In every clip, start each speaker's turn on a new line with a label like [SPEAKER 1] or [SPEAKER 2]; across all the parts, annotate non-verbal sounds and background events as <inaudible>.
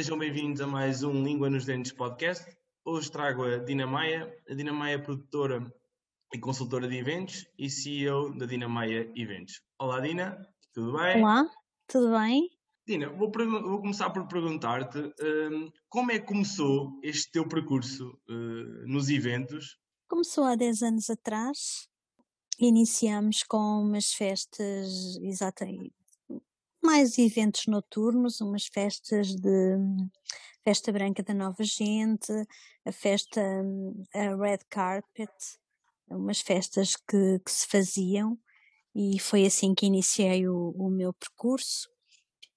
[SPEAKER 1] Sejam bem-vindos a mais um Língua nos Dentes podcast. Hoje trago a Dina Maia. A Dina Maia é produtora e consultora de eventos e CEO da Dina Maia Eventos. Olá, Dina, tudo bem?
[SPEAKER 2] Olá, tudo bem?
[SPEAKER 1] Dina, vou, vou começar por perguntar-te um, como é que começou este teu percurso uh, nos eventos?
[SPEAKER 2] Começou há 10 anos atrás. Iniciamos com umas festas, exatamente, mais eventos noturnos, umas festas de festa branca da nova gente, a festa a red carpet, umas festas que, que se faziam e foi assim que iniciei o, o meu percurso,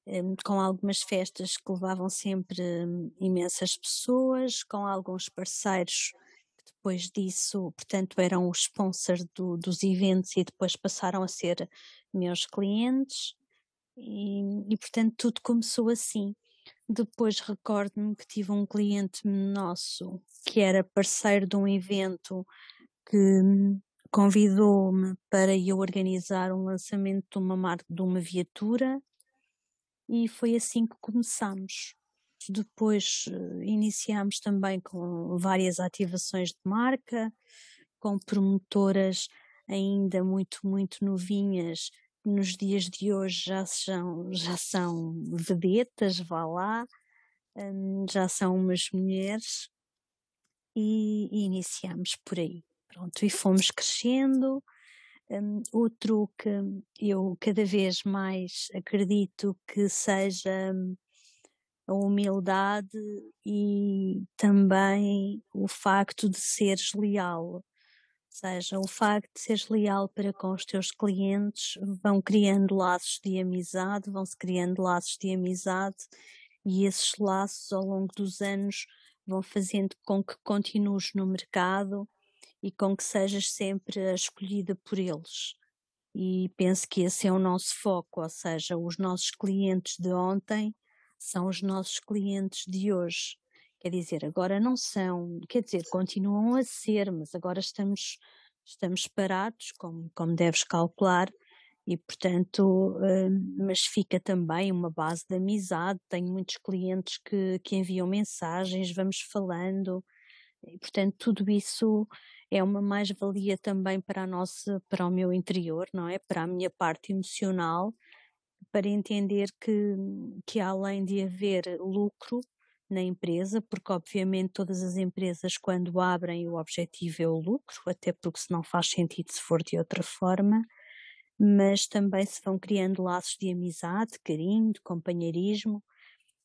[SPEAKER 2] um, com algumas festas que levavam sempre imensas pessoas, com alguns parceiros que depois disso, portanto, eram os sponsors do, dos eventos e depois passaram a ser meus clientes. E, e portanto tudo começou assim. Depois recordo-me que tive um cliente nosso que era parceiro de um evento que convidou-me para eu organizar um lançamento de uma marca de uma viatura e foi assim que começamos. Depois uh, iniciamos também com várias ativações de marca, com promotoras ainda muito, muito novinhas nos dias de hoje já são, já são vedetas, vá lá, hum, já são umas mulheres e, e, iniciamos por aí. Pronto, e fomos crescendo. Um, outro que eu cada vez mais acredito que seja hum, a humildade e também o facto de seres leal seja, o facto de seres leal para com os teus clientes vão criando laços de amizade, vão-se criando laços de amizade e esses laços ao longo dos anos vão fazendo com que continues no mercado e com que sejas sempre escolhida por eles. E penso que esse é o nosso foco, ou seja, os nossos clientes de ontem são os nossos clientes de hoje. Quer dizer, agora não são, quer dizer, continuam a ser, mas agora estamos, estamos parados, como, como deves calcular, e portanto, hum, mas fica também uma base de amizade. Tenho muitos clientes que, que enviam mensagens, vamos falando, e portanto, tudo isso é uma mais-valia também para a nossa, para o meu interior, não é? Para a minha parte emocional, para entender que, que além de haver lucro, na empresa, porque obviamente todas as empresas quando abrem o objetivo é o lucro, até porque se não faz sentido se for de outra forma, mas também se vão criando laços de amizade, de carinho, de companheirismo,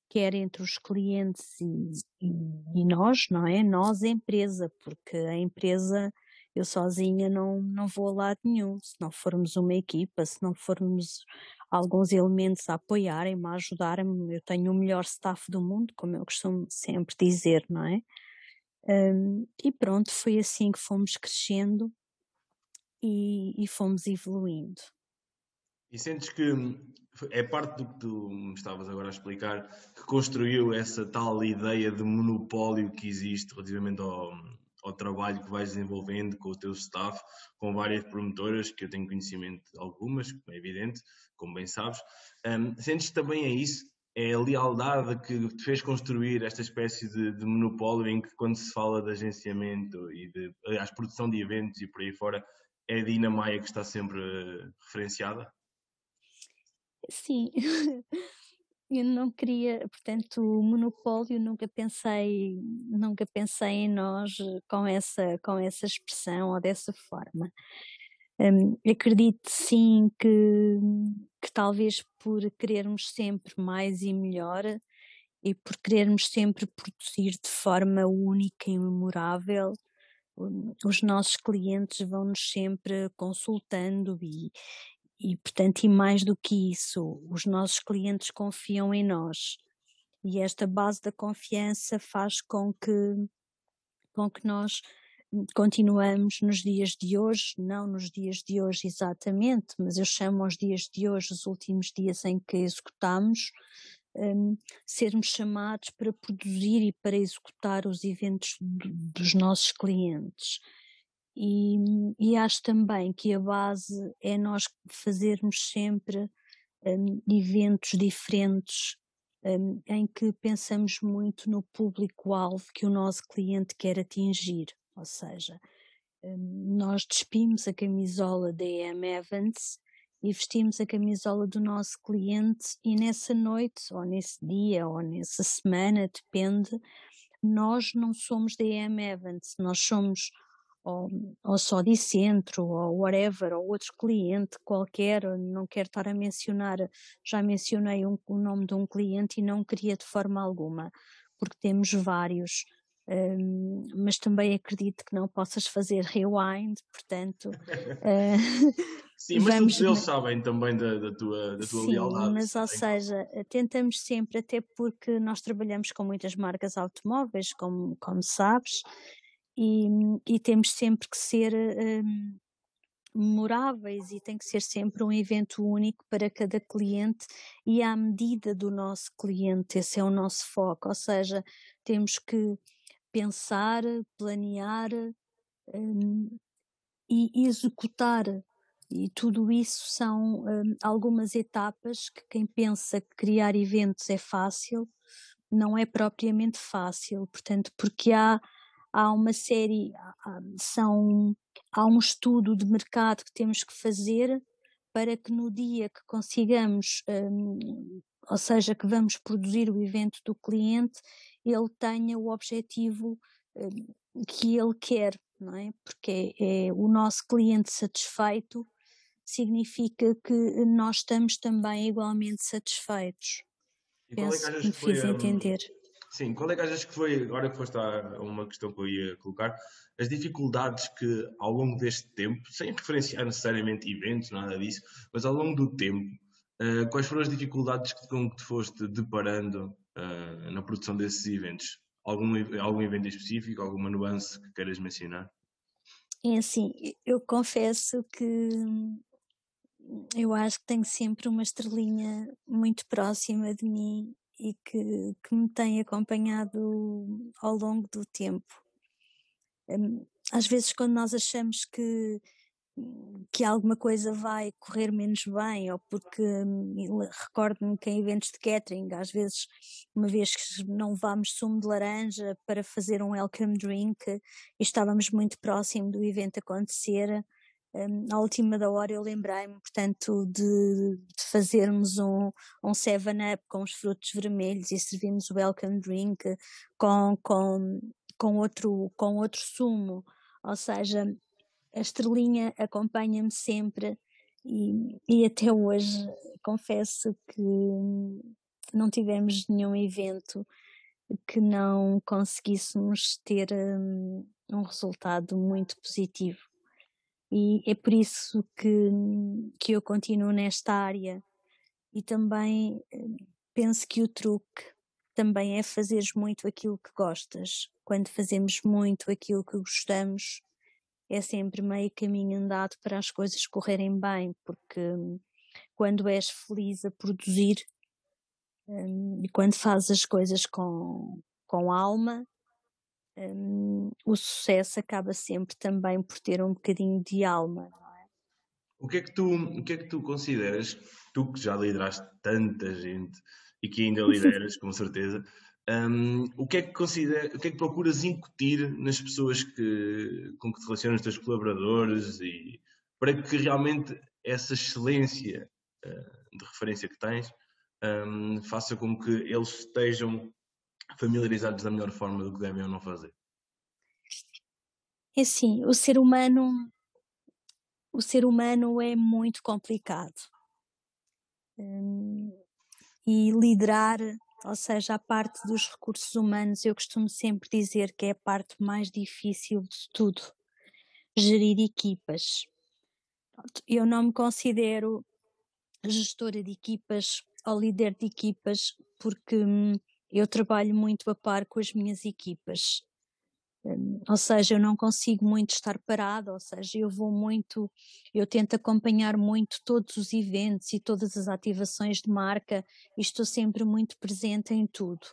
[SPEAKER 2] quer entre os clientes e, e, e nós, não é? Nós, empresa, porque a empresa eu sozinha não, não vou a lado nenhum. Se não formos uma equipa, se não formos alguns elementos a apoiarem-me, a ajudarem-me, eu tenho o melhor staff do mundo, como eu costumo sempre dizer, não é? Um, e pronto, foi assim que fomos crescendo e, e fomos evoluindo.
[SPEAKER 1] E sentes que é parte do que tu me estavas agora a explicar que construiu essa tal ideia de monopólio que existe relativamente ao, ao trabalho que vais desenvolvendo com o teu staff, com várias promotoras, que eu tenho conhecimento de algumas, como é evidente, como bem sabes. Um, sentes também é isso? É a lealdade que te fez construir esta espécie de, de monopólio em que quando se fala de agenciamento e de, aliás, produção de eventos e por aí fora, é a Dina Maia que está sempre referenciada?
[SPEAKER 2] Sim, <laughs> eu não queria, portanto, o monopólio nunca pensei, nunca pensei em nós com essa, com essa expressão ou dessa forma. Um, acredito sim que, que talvez por querermos sempre mais e melhor e por querermos sempre produzir de forma única e memorável, os nossos clientes vão-nos sempre consultando e, e, portanto, e mais do que isso, os nossos clientes confiam em nós. E esta base da confiança faz com que, com que nós continuamos nos dias de hoje, não nos dias de hoje exatamente, mas eu chamo os dias de hoje os últimos dias em que executamos, um, sermos chamados para produzir e para executar os eventos do, dos nossos clientes. E, e, acho também que a base é nós fazermos sempre um, eventos diferentes um, em que pensamos muito no público-alvo que o nosso cliente quer atingir, ou seja, um, nós despimos a camisola da EM Evans e vestimos a camisola do nosso cliente e nessa noite, ou nesse dia, ou nessa semana, depende, nós não somos da EM Evans, nós somos ou, ou só de centro, ou whatever, ou outro cliente qualquer, não quero estar a mencionar, já mencionei um, o nome de um cliente e não queria de forma alguma, porque temos vários, um, mas também acredito que não possas fazer rewind, portanto.
[SPEAKER 1] uh, <laughs> Sim, mas vamos... eles sabem também da, da tua, da tua
[SPEAKER 2] Sim,
[SPEAKER 1] lealdade.
[SPEAKER 2] mas ou seja, tentamos sempre, até porque nós trabalhamos com muitas marcas automóveis, como, como sabes, e, e temos sempre que ser um, memoráveis e tem que ser sempre um evento único para cada cliente e à medida do nosso cliente, esse é o nosso foco, ou seja, temos que pensar, planear um, e executar. E tudo isso são um, algumas etapas que quem pensa que criar eventos é fácil, não é propriamente fácil, portanto, porque há há uma série, são, há um estudo de mercado que temos que fazer para que no dia que consigamos, um, ou seja, que vamos produzir o evento do cliente, ele tenha o objetivo um, que ele quer, não é? Porque é, é o nosso cliente satisfeito significa que nós estamos também igualmente satisfeitos.
[SPEAKER 1] E Penso é que, que me fiz entender. Sim, qual é que achas que foi, agora que foste a uma questão que eu ia colocar, as dificuldades que ao longo deste tempo, sem referenciar necessariamente eventos, nada disso, mas ao longo do tempo, uh, quais foram as dificuldades com que te foste deparando uh, na produção desses eventos? Algum, algum evento específico, alguma nuance que queiras mencionar?
[SPEAKER 2] É assim, eu confesso que eu acho que tenho sempre uma estrelinha muito próxima de mim e que, que me tem acompanhado ao longo do tempo. Hum, às vezes, quando nós achamos que, que alguma coisa vai correr menos bem, ou porque hum, recordo-me que em eventos de catering, às vezes, uma vez que não vamos sumo de laranja para fazer um welcome drink e estávamos muito próximo do evento acontecer, um, à última da hora eu lembrei-me, portanto, de, de, fazermos um, um 7-up com os frutos vermelhos e servirmos o welcome drink com, com, com, outro, com outro sumo. Ou seja, a estrelinha acompanha-me sempre e, e até hoje confesso que não tivemos nenhum evento que não conseguíssemos ter um, um resultado muito positivo e é por isso que, que eu continuo nesta área e também eh, penso que o truque também é fazeres muito aquilo que gostas. Quando fazemos muito aquilo que gostamos, é sempre meio caminho andado para as coisas correrem bem, porque quando és feliz a produzir hum, e quando fazes as coisas com, com alma, um, o sucesso acaba sempre também por ter um bocadinho de alma, não é?
[SPEAKER 1] O que é que tu, o que é que tu consideras, tu que já lideraste tanta gente e que ainda lideras, <laughs> com certeza, um, o que é que considera, o que é que procuras incutir nas pessoas que, com que te relacionas, os teus colaboradores, e para que realmente essa excelência uh, de referência que tens um, faça com que eles estejam familiarizados da melhor forma do que devem ou não fazer?
[SPEAKER 2] É assim, o ser humano, o ser humano é muito complicado. Hum, e liderar, ou seja, a parte dos recursos humanos, eu costumo sempre dizer que é a parte mais difícil de tudo. Gerir equipas. Eu não me considero gestora de equipas ou líder de equipas porque hum, eu trabalho muito a par com as minhas equipas. Hum, ou seja, eu não consigo muito estar parada, ou seja, eu vou muito, eu tento acompanhar muito todos os eventos e todas as ativações de marca e estou sempre muito presente em tudo.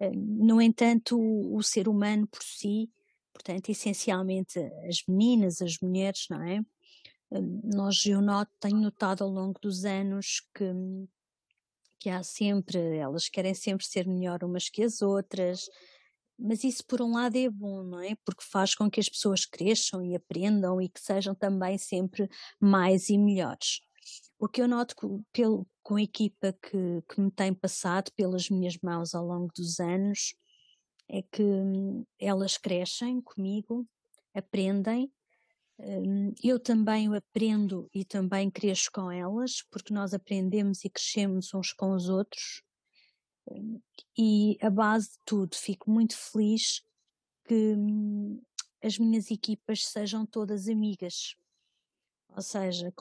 [SPEAKER 2] Hum, no entanto, o, ser humano por si, portanto, essencialmente as meninas, as mulheres, não é? Hum, nós, eu noto, tenho notado ao longo dos anos que que há sempre, elas querem sempre ser melhor umas que as outras, mas isso por um lado é bom, não é? Porque faz com que as pessoas cresçam e aprendam e que sejam também sempre mais e melhores. O que eu noto com, pelo, com a equipa que, que me tem passado pelas minhas mãos ao longo dos anos é que hum, elas crescem comigo, aprendem. Hum, eu também aprendo e também cresço com elas, porque nós aprendemos e crescemos uns com os outros. Hum, e a base de tudo, fico muito feliz que as minhas equipas sejam todas amigas. Ou seja,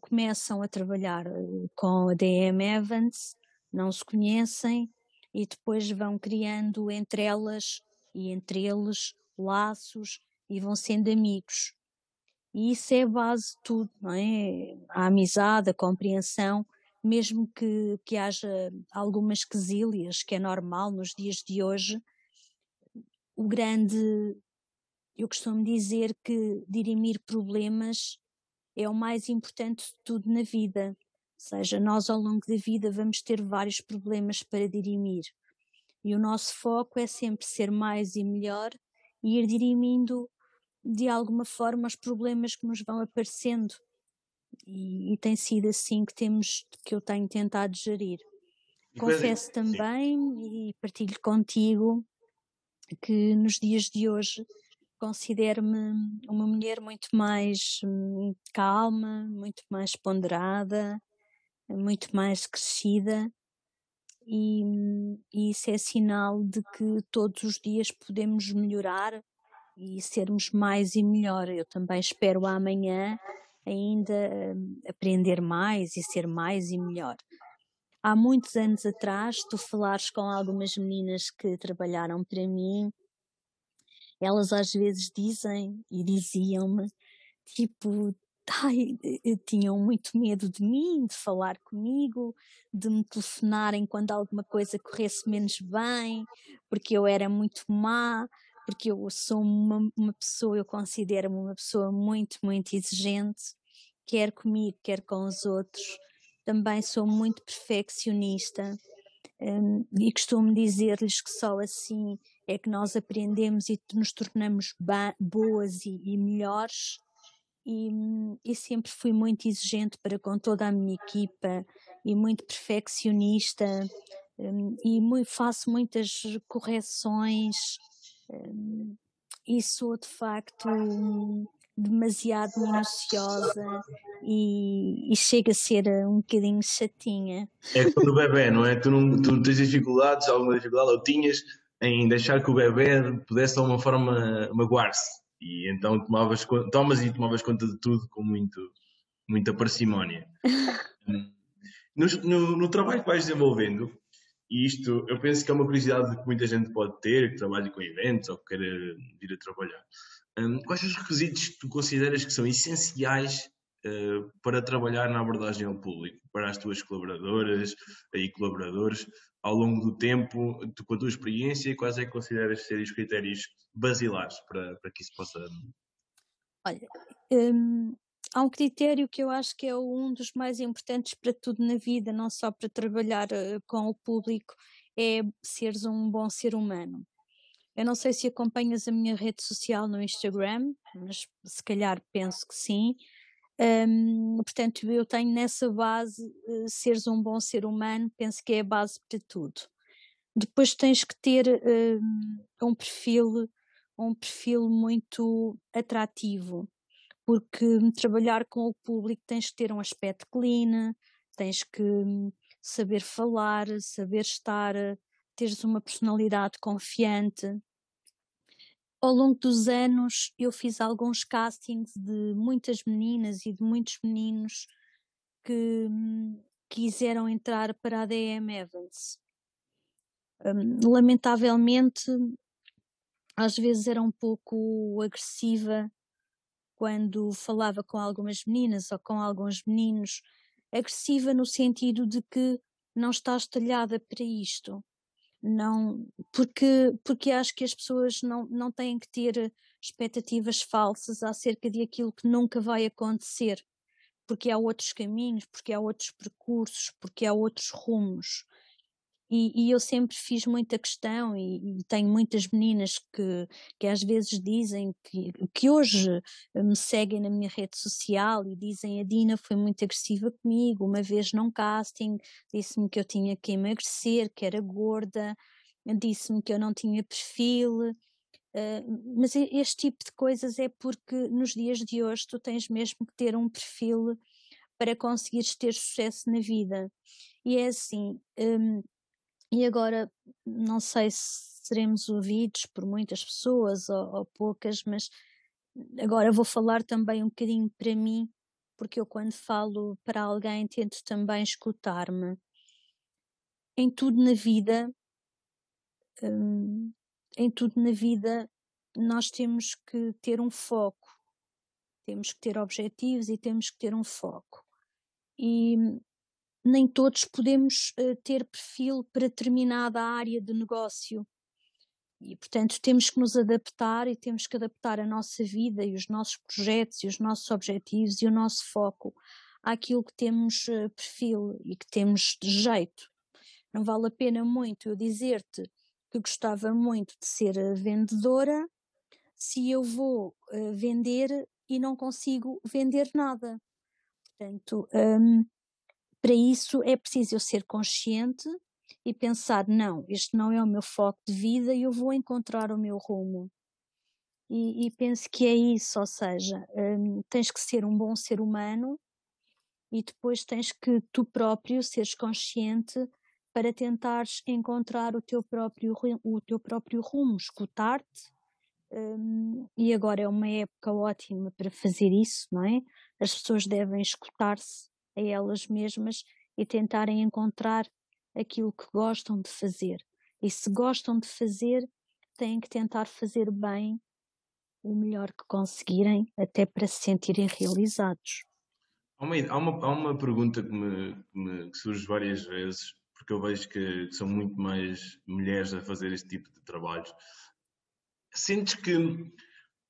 [SPEAKER 2] começam a trabalhar eh, com a DM Evans, não se conhecem, e depois vão criando entre elas e entre eles laços e vão sendo amigos. E isso é a base de tudo, não é? A amizade, a compreensão, mesmo que, que haja algumas quesílias, que é normal nos dias de hoje, o grande, eu costumo dizer que dirimir problemas é o mais importante de tudo na vida seja, nós ao longo da vida vamos ter vários problemas para dirimir. E o nosso foco é sempre ser mais e melhor e ir dirimindo de alguma forma os problemas que nos vão aparecendo. E, e tem sido assim que temos, que eu tenho tentado gerir. E Confesso coisa, também sim. e partilho contigo que nos dias de hoje considero-me uma mulher muito mais hum, calma, muito mais ponderada, muito mais crescida e, e isso é sinal de que todos os dias podemos melhorar e sermos mais e melhor. Eu também espero amanhã ainda hum, aprender mais e ser mais e melhor. Há muitos anos atrás, tu falares com algumas meninas que trabalharam para mim, elas às vezes dizem e diziam-me, tipo, ai, tinham muito medo de mim, de falar comigo, de me telefonarem quando alguma coisa corresse menos bem, porque eu era muito má, porque eu sou uma, uma pessoa, eu considero-me uma pessoa muito, muito exigente, quer comigo, quer com os outros. Também sou muito perfeccionista um, e costumo dizer-lhes que só assim é que nós aprendemos e nos tornamos boas e, e melhores e, e, sempre fui muito exigente para com toda a minha equipa e muito perfeccionista um, e muito, faço muitas correções um, e sou de facto um, demasiado minuciosa e, e, chega a ser um bocadinho chatinha.
[SPEAKER 1] É quando o bebê, não é? Tu, não, tu tens dificuldades, alguma dificuldade ou tinhas em deixar que o bebê pudesse de alguma forma magoar-se e então tomavas, tomas e tomavas conta de tudo com muito, muita parcimónia. <laughs> no, no, no, trabalho que vais desenvolvendo, e isto eu penso que é uma curiosidade que muita gente pode ter, que trabalha com eventos ou que queira vir a trabalhar. Um, quais os requisitos que tu consideras que são essenciais uh, para trabalhar na abordagem ao público, para as tuas colaboradoras e colaboradores, ao longo do tempo, tu, com a tua experiência, quais é que consideras serem os critérios basilares para, para que isso possa.
[SPEAKER 2] Olha, hum, há um critério que eu acho que é um dos mais importantes para tudo na vida, não só para trabalhar uh, com o público, é seres um bom ser humano. Eu não sei se acompanhas a minha rede social no Instagram, mas se calhar penso que sim. Um, portanto, eu tenho nessa base uh, seres um bom ser humano, penso que é a base para tudo. Depois tens que ter uh, um perfil, um perfil muito atrativo, porque trabalhar com o público tens que ter um aspecto clean, tens que hum, saber falar, saber estar, teres uma personalidade confiante, ao longo dos anos eu fiz alguns castings de muitas meninas e de muitos meninos que hum, quiseram entrar para a DM Evans. Lamentavelmente, às vezes era um pouco agressiva quando falava com algumas meninas ou com alguns meninos, agressiva no sentido de que não estás talhada para isto não porque porque acho que as pessoas não não têm que ter expectativas falsas acerca de aquilo que nunca vai acontecer porque há outros caminhos, porque há outros percursos, porque há outros rumos. E, e, eu sempre fiz muita questão e, e, tenho muitas meninas que, que às vezes dizem que, que hoje me seguem na minha rede social e dizem a Dina foi muito agressiva comigo, uma vez num casting disse-me que eu tinha que emagrecer, que era gorda, disse-me que eu não tinha perfil, uh, mas este tipo de coisas é porque nos dias de hoje tu tens mesmo que ter um perfil para conseguires ter sucesso na vida. E é assim, um, e agora, não sei se seremos ouvidos por muitas pessoas ou, ou poucas, mas agora vou falar também um bocadinho para mim, porque eu quando falo para alguém tento também escutar-me. Em tudo na vida, hum, em tudo na vida, nós temos que ter um foco, temos que ter objetivos e temos que ter um foco. E nem todos podemos uh, ter perfil para determinada área de negócio. E, portanto, temos que nos adaptar e temos que adaptar a nossa vida e os nossos projetos e os nossos objetivos e o nosso foco àquilo que temos uh, perfil e que temos de jeito. Não vale a pena muito eu dizer-te que gostava muito de ser eh, vendedora se eu vou uh, vender e não consigo vender nada. Portanto, um, para isso é preciso eu ser consciente e pensar: não, este não é o meu foco de vida e eu vou encontrar o meu rumo. E, e penso que é isso, ou seja, hum, tens que ser um bom ser humano e depois tens que tu próprio seres consciente para tentares encontrar o teu próprio, o teu próprio rumo, escutar-te. Um, e agora é uma época ótima para fazer isso, não é? As pessoas devem escutar-se a elas mesmas e tentarem encontrar aquilo que gostam de fazer. E se gostam de fazer, têm que tentar fazer bem o melhor que conseguirem, até para se sentirem realizados.
[SPEAKER 1] Há uma, há uma, há uma pergunta que me, que me que surge várias vezes, porque eu vejo que são muito mais mulheres a fazer este tipo de trabalhos. Sentes que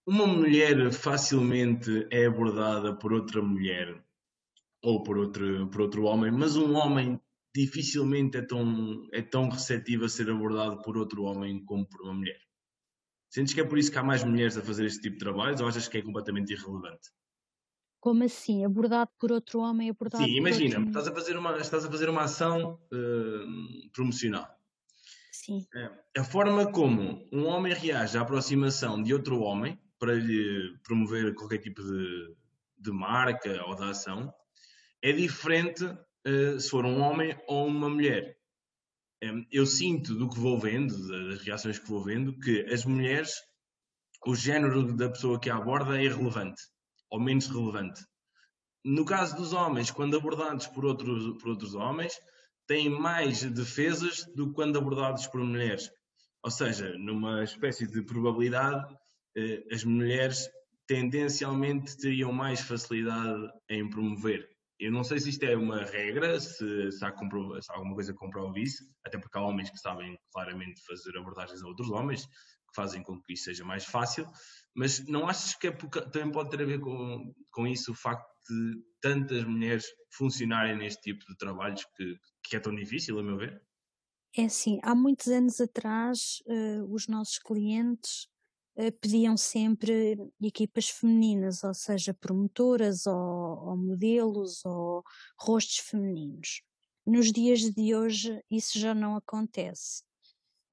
[SPEAKER 1] uma mulher facilmente é abordada por outra mulher ou por outro, por outro homem, mas um homem dificilmente é tão, é tão receptivo a ser abordado por outro homem como por uma mulher. Sentes que é por isso que há mais mulheres a fazer este tipo de trabalhos ou achas que é completamente irrelevante?
[SPEAKER 2] Como assim? Abordado por outro homem, abordado
[SPEAKER 1] Sim, imagina, outro... estás, a fazer uma, estás a fazer uma ação uh, promocional.
[SPEAKER 2] Sim.
[SPEAKER 1] É, a forma como um homem reage à aproximação de outro homem para lhe promover qualquer tipo de, de marca ou de ação é diferente uh, se for um homem ou uma mulher. Um, eu sinto do que vou vendo, das reações que vou vendo, que as mulheres, o género da pessoa que aborda é irrelevante, ou menos relevante. No caso dos homens, quando abordados por outros, por outros homens, têm mais defesas do que quando abordados por mulheres. Ou seja, numa espécie de probabilidade, eh, as mulheres tendencialmente teriam mais facilidade em promover. Eu não sei se isto é uma regra, se, se, há, se há, alguma coisa que comprova isso, até porque há homens que sabem claramente fazer abordagens a outros homens, que fazem com que isso seja mais fácil, mas não achas que é porque, também pode ter a ver com, com isso o facto de tantas mulheres funcionarem neste tipo de trabalhos que, que é tão difícil, a meu ver?
[SPEAKER 2] É assim, há muitos anos atrás, uh, os nossos clientes pediam sempre equipas femininas, ou seja, promotoras ou, ou modelos ou rostos femininos. Nos dias de hoje isso já não acontece.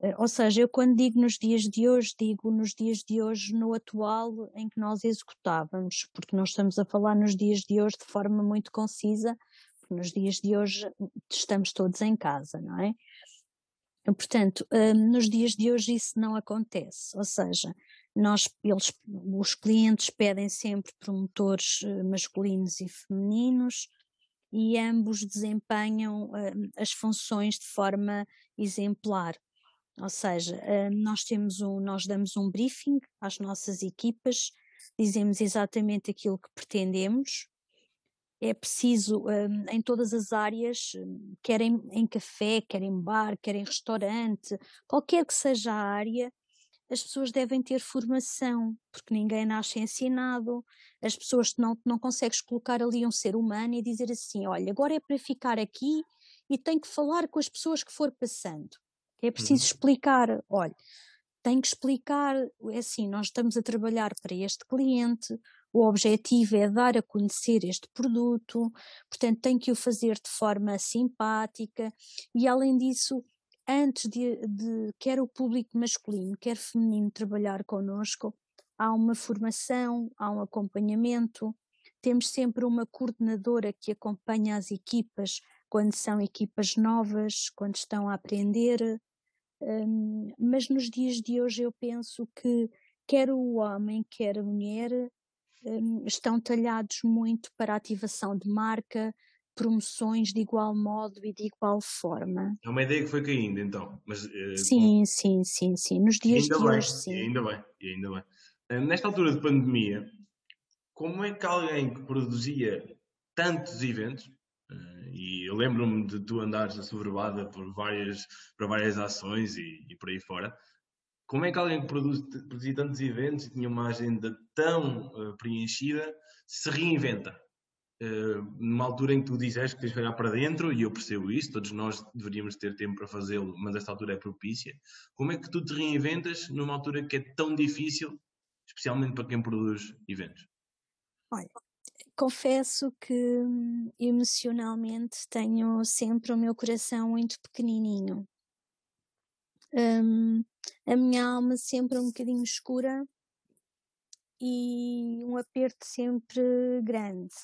[SPEAKER 2] Eh, ou seja, eu quando digo nos dias de hoje, digo nos dias de hoje no atual em que nós executávamos, porque nós estamos a falar nos dias de hoje de forma muito concisa, porque nos dias de hoje estamos todos em casa, não é? Portanto, eh, nos dias de hoje isso não acontece, ou seja, nós, eles, os clientes pedem sempre promotores eh, masculinos e femininos e ambos desempenham uh, as funções de forma exemplar. Ou seja, uh, nós temos um, nós damos um briefing às nossas equipas, dizemos exatamente aquilo que pretendemos. É preciso um, em todas as áreas, quer em, em café, quer em bar, quer em restaurante, qualquer que seja a área, as pessoas devem ter formação, porque ninguém nasce ensinado, as pessoas não, não consegues colocar ali um ser humano e dizer assim, olha, agora é para ficar aqui e tem que falar com as pessoas que for passando. É preciso uhum. explicar, olha, tem que explicar, é assim, nós estamos a trabalhar para este cliente, o objetivo é dar a conhecer este produto, portanto tem que o fazer de forma simpática e além disso antes de, de, quer o público masculino, quer feminino trabalhar connosco, há uma formação, há um acompanhamento, temos sempre uma coordenadora que acompanha as equipas quando são equipas novas, quando estão a aprender. Um, mas nos dias de hoje eu penso que quer o homem, quer a mulher um, estão talhados muito para a ativação de marca, promoções de igual modo e de igual forma.
[SPEAKER 1] É uma ideia que foi caindo, então. Mas, uh,
[SPEAKER 2] sim, sim, sim, sim. Nos dias de
[SPEAKER 1] bem,
[SPEAKER 2] hoje, sim.
[SPEAKER 1] ainda bem, ainda bem. Uh, nesta altura de pandemia, como é que alguém que produzia tantos eventos, uh, e eu lembro-me de tu andares assoberbada por várias, para várias ações e, e, por aí fora, como é que alguém que produz, produzia tantos eventos e tinha uma agenda tão preenchida se reinventa? Uh, numa altura em que tu dizes que tens que olhar para dentro, e eu percebo isso, todos nós deveríamos ter tempo para fazê-lo, mas esta altura é propícia. Como é que tu te reinventas numa altura que é tão difícil, especialmente para quem produz eventos?
[SPEAKER 2] Olha, confesso que hum, emocionalmente tenho sempre o meu coração muito pequenininho. Um, a minha alma sempre um bocadinho escura e um aperto sempre grande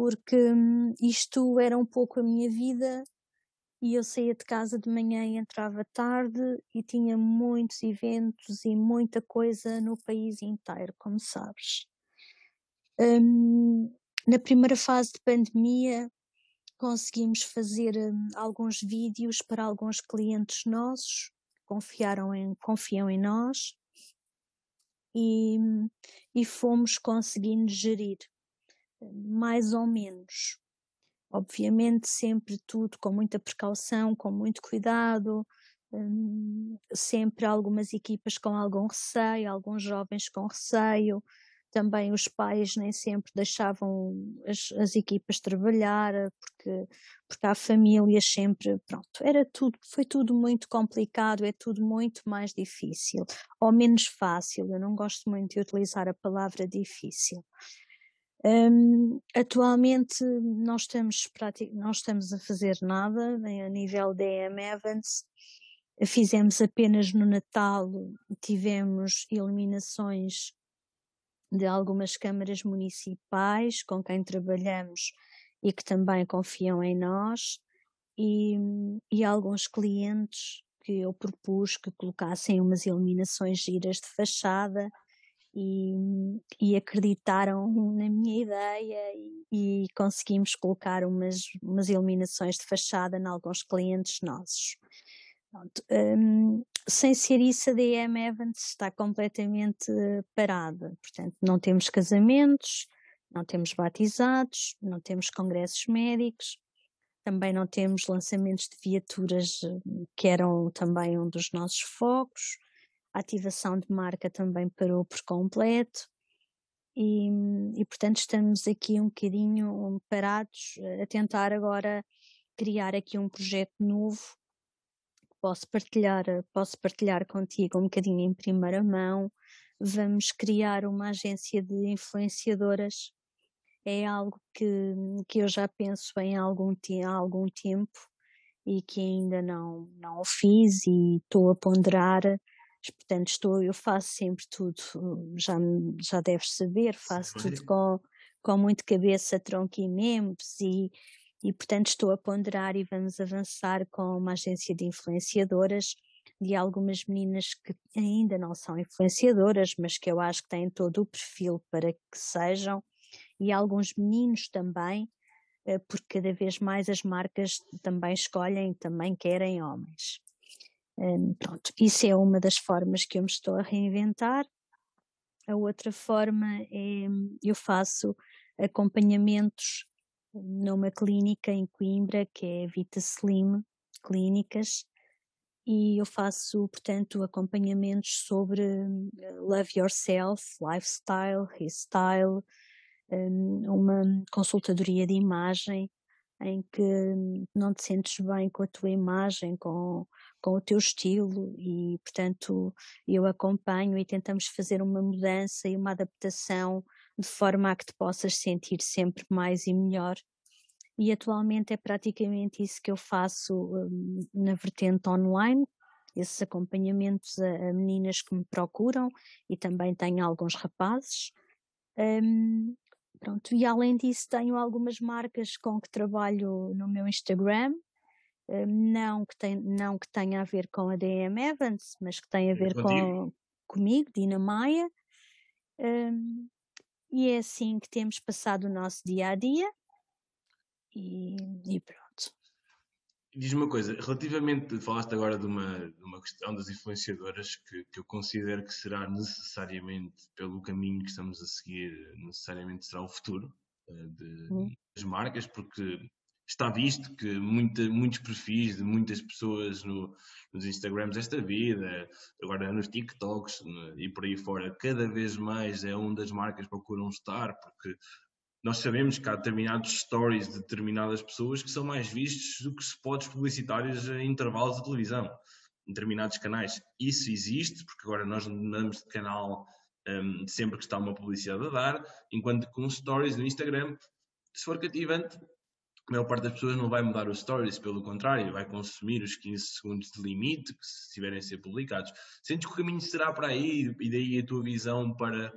[SPEAKER 2] porque hum, isto era um pouco a minha vida e eu saía de casa de manhã e entrava tarde e tinha muitos eventos e muita coisa no país inteiro, como sabes. Um, na primeira fase de pandemia conseguimos fazer um, alguns vídeos para alguns clientes nossos, confiaram em, confiam em nós e, e fomos conseguindo gerir mais ou menos. Obviamente, sempre tudo com muita precaução, com muito cuidado, hum, sempre algumas equipas com algum receio, alguns jovens com receio, também os pais nem sempre deixavam as, as, equipas trabalhar porque porque há famílias sempre pronto era tudo foi tudo muito complicado é tudo muito mais difícil ou menos fácil eu não gosto muito de utilizar a palavra difícil um, atualmente não estamos, não estamos a fazer nada a nível da EM Evans. Fizemos apenas no Natal, tivemos eliminações de algumas câmaras municipais com quem trabalhamos e que também confiam em nós e, e alguns clientes que eu propus que colocassem umas eliminações giras de fachada e, e acreditaram na minha ideia e, e, conseguimos colocar umas, umas iluminações de fachada em alguns clientes nossos. Pronto, um, sem ser isso, a DM Evans está completamente parada. Portanto, não temos casamentos, não temos batizados, não temos congressos médicos, também não temos lançamentos de viaturas, que eram também um dos nossos focos a ativação de marca também parou por completo e, e portanto estamos aqui um bocadinho parados a tentar agora criar aqui um projeto novo posso partilhar, posso partilhar contigo um bocadinho em primeira mão. Vamos criar uma agência de influenciadoras. É algo que, que eu já penso em algum, há algum tempo e que ainda não, não o fiz e estou a ponderar portanto estou, eu faço sempre tudo, já, já deves saber, faço Sim. tudo com, com muito cabeça, tronco e membros e, e portanto estou a ponderar e vamos avançar com uma agência de influenciadoras de algumas meninas que ainda não são influenciadoras, mas que eu acho que têm todo o perfil para que sejam, e alguns meninos também, eh, porque cada vez mais as marcas também escolhem, também querem homens. Um, pronto, isso é uma das formas que eu me estou a reinventar. A outra forma é eu faço acompanhamentos numa clínica em Coimbra, que é Vita Slim Clínicas, e eu faço, portanto, acompanhamentos sobre eh, love yourself, lifestyle, hairstyle, hum, uma consultadoria de imagem em que não te sentes bem com a tua imagem, com, com o teu estilo e, portanto, eu acompanho e tentamos fazer uma mudança e uma adaptação de forma a que te possas sentir sempre mais e melhor. E atualmente é praticamente isso que eu faço um, na vertente online, esses acompanhamentos a, a, meninas que me procuram e também tenho alguns rapazes. Um, pronto, e além disso tenho algumas marcas com que trabalho no meu Instagram, um, não, que tem, não que tenha a ver com a DM Evans, mas que tem a ver com, comigo, Dina Maia. Um, e é assim que temos passado o nosso dia a dia. E, e pronto.
[SPEAKER 1] Diz-me uma coisa, relativamente, falaste agora de uma, de uma questão das influenciadoras que, que, eu considero que será necessariamente, pelo caminho que estamos a seguir, necessariamente será o futuro uh, de, uhum. das marcas, porque está visto que muita, muitos perfis de muitas pessoas no, nos Instagrams desta vida, agora nos TikToks e por aí fora, cada vez mais é onde as marcas procuram estar, porque nós sabemos que há determinados stories de determinadas pessoas que são mais vistos do que spots publicitários em intervalos de televisão, em determinados canais. Isso existe, porque agora nós mudamos de canal um, sempre que está uma publicidade a dar, enquanto com stories no Instagram, se for cativante, a maior parte das pessoas não vai mudar os stories, pelo contrário, vai consumir os 15 segundos de limite que se tiverem a ser publicados. Sentes que o caminho será para aí? E daí a tua visão para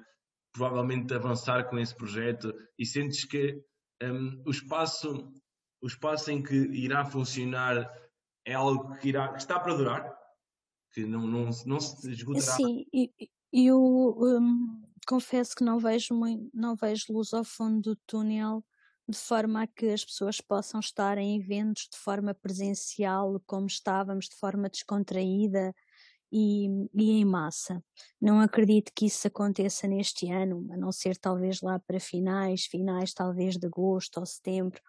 [SPEAKER 1] provavelmente avançar com esse projeto? E sentes que um, o espaço o espaço em que irá funcionar é algo que, irá, que está para durar? Que não, não, não se esgotará?
[SPEAKER 2] Sim eu um, confesso que não vejo muito, não vejo luz ao fundo do túnel de forma a que as pessoas possam estar em eventos de forma presencial como estávamos de forma descontraída e, e em massa. Não acredito que isso aconteça neste ano, a não ser talvez lá para finais, finais talvez de agosto ou setembro.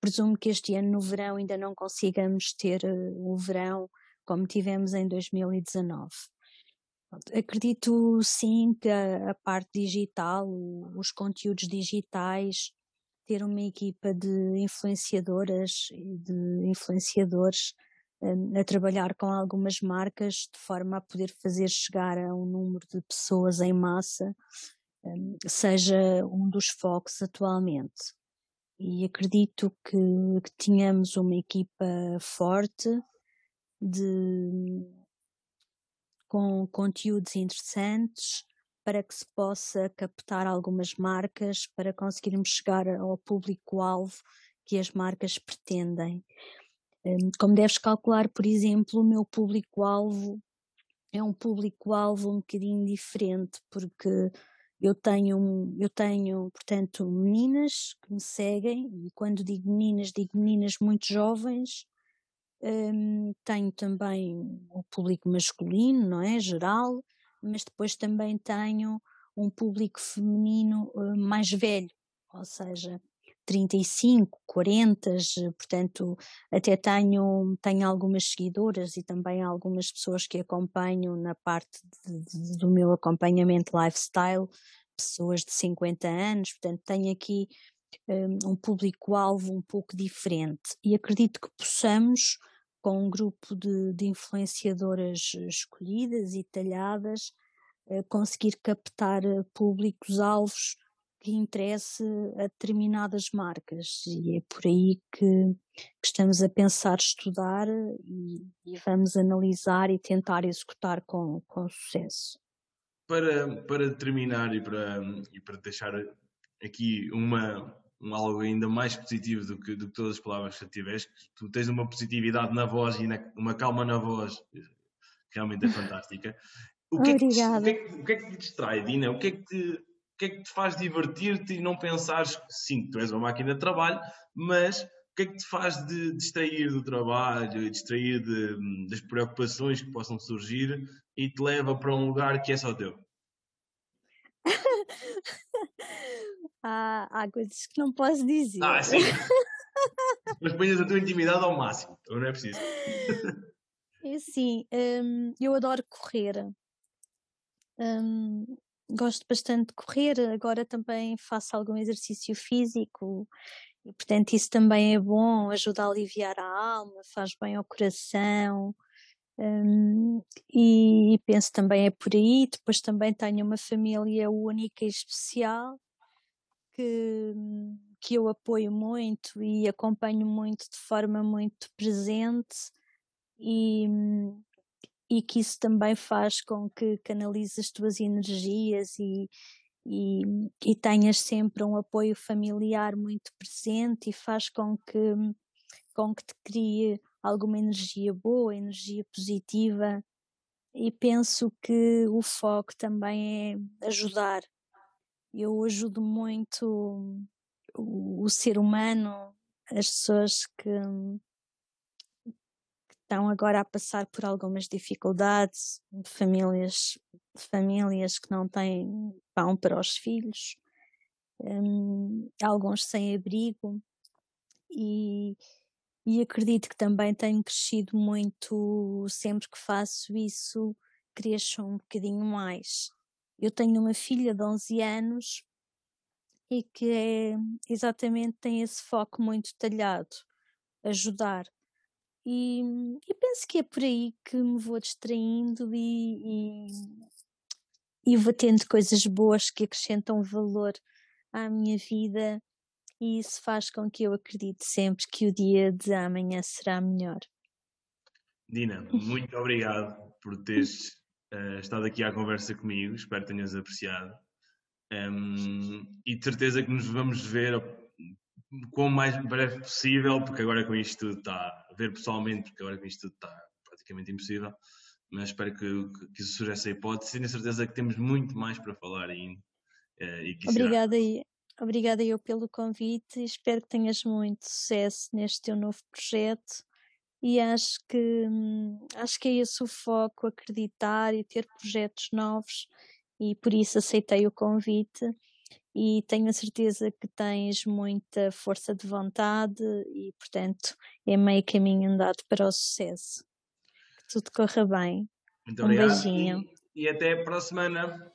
[SPEAKER 2] Presumo que este ano no verão ainda não consigamos ter uh, o verão como tivemos em 2019. Acredito sim que a, a parte digital, os conteúdos digitais, ter uma equipa de influenciadoras e de influenciadores a trabalhar com algumas marcas de forma a poder fazer chegar a um número de pessoas em massa, seja um dos focos atualmente. E acredito que, que tínhamos uma equipa forte de, com conteúdos interessantes para que se possa captar algumas marcas para conseguirmos chegar ao público-alvo que as marcas pretendem. Hum, como deves calcular, por exemplo, o meu público-alvo é um público-alvo um bocadinho diferente, porque eu tenho, eu tenho, portanto, meninas que me seguem, e quando digo meninas, digo meninas muito jovens. Um, tenho também o público masculino, não é? Geral, mas depois também tenho um público feminino uh, mais velho, ou seja, 35, 40, portanto, até tenho, tenho algumas seguidoras e também algumas pessoas que acompanham na parte de, de, do meu acompanhamento lifestyle, pessoas de 50 anos, portanto, tenho aqui um, um público-alvo um pouco diferente. E acredito que possamos, com um grupo de, de influenciadoras escolhidas e talhadas, conseguir captar uh, públicos-alvos que interesse a determinadas marcas e é por aí que, que estamos a pensar estudar e, e, vamos analisar e tentar executar com, com sucesso.
[SPEAKER 1] Para, para terminar e para, e para deixar aqui uma, um algo ainda mais positivo do que, do que todas as palavras que tiveste, tu tens uma positividade na voz e na, uma calma na voz realmente é fantástica.
[SPEAKER 2] O que, Obrigada.
[SPEAKER 1] É que, o, que é que, o que é que te distrai, Dina? O que é que te, que é que te faz divertir-te e não pensares que sim, tu és uma máquina de trabalho, mas o que é que te faz de distrair do trabalho e distrair de, das preocupações que possam surgir e te leva para um lugar que é só teu? <laughs>
[SPEAKER 2] há, há coisas que não posso dizer.
[SPEAKER 1] Ah, sim. mas ponhas a tua intimidade ao máximo, então não é preciso. <laughs>
[SPEAKER 2] É assim, hum, eu adoro correr. Hum, gosto bastante de correr, agora também faço algum exercício físico e, portanto, isso também é bom, ajuda a aliviar a alma, faz bem ao coração. Hum, e, penso também é por aí. Depois também tenho uma família única e especial que, que eu apoio muito e acompanho muito de forma muito presente e, e que isso também faz com que canalize as tuas energias e, e, e tenhas sempre um apoio familiar muito presente e faz com que, com que te crie alguma energia boa, energia positiva. E penso que o foco também é ajudar. Eu ajudo muito o, o ser humano, as pessoas que, estão agora a passar por algumas dificuldades, famílias, famílias que não têm pão para os filhos, um, alguns sem abrigo, e, e acredito que também tenho crescido muito sempre que faço isso, cresço um bocadinho mais. Eu tenho uma filha de 11 anos e que é exatamente tem esse foco muito detalhado, ajudar. E, e penso que é por aí que me vou distraindo e, e, e vou tendo coisas boas que acrescentam valor à minha vida e isso faz com que eu acredite sempre que o dia de amanhã será melhor.
[SPEAKER 1] Dina, muito obrigado por teres uh, estado aqui à conversa comigo, espero que tenhas apreciado. Um, e de certeza que nos vamos ver o mais breve possível, porque agora com isto tudo está, ver pessoalmente, porque agora com isto tudo está praticamente impossível, mas espero que, que surja essa hipótese e tenho certeza que temos muito mais para falar ainda.
[SPEAKER 2] Uh, Obrigada aí. Obrigada eu pelo convite e espero que tenhas muito sucesso neste teu novo projeto e acho que acho que é esse o foco, acreditar e ter projetos novos e por isso aceitei o convite e tenho a certeza que tens muita força de vontade e portanto é meio caminho andado para o sucesso. Que tudo corra bem. Muito um obrigado beijinho.
[SPEAKER 1] E, e até para a semana.